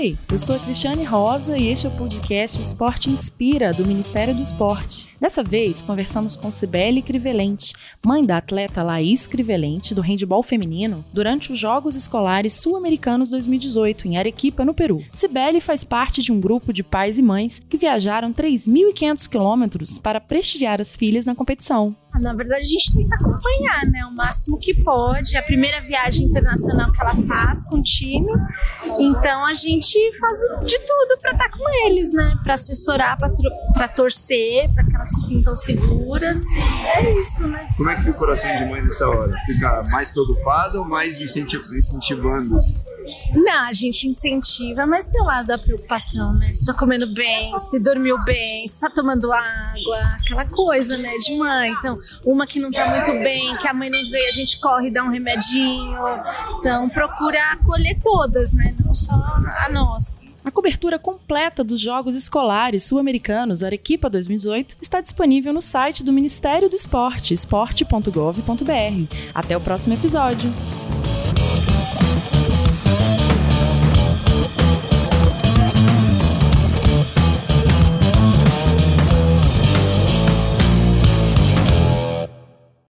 Oi, eu sou a Cristiane Rosa e este é o podcast Esporte Inspira, do Ministério do Esporte. Dessa vez, conversamos com Cibele Crivelente, mãe da atleta Laís Crivelente, do handebol feminino, durante os Jogos Escolares Sul-Americanos 2018, em Arequipa, no Peru. Cibele faz parte de um grupo de pais e mães que viajaram 3.500 quilômetros para prestigiar as filhas na competição. Na verdade, a gente tenta acompanhar, né? O máximo que pode. É a primeira viagem internacional que ela faz com o time. Então a gente faz de tudo para estar tá com eles, né? Para assessorar, para torcer, para que elas se sintam seguras. É isso, né? Como é que fica o coração de mãe nessa hora? Fica mais preocupado ou mais incentivando? Não, a gente incentiva, mas tem o lado da preocupação, né? Se tá comendo bem, se dormiu bem, se tá tomando água, aquela coisa, né, de mãe. Então, uma que não tá muito bem, que a mãe não vê, a gente corre e dá um remedinho. Então, procura acolher todas, né? Não só a nossa. A cobertura completa dos Jogos Escolares Sul-Americanos Arequipa 2018 está disponível no site do Ministério do Esporte, esporte.gov.br. Até o próximo episódio.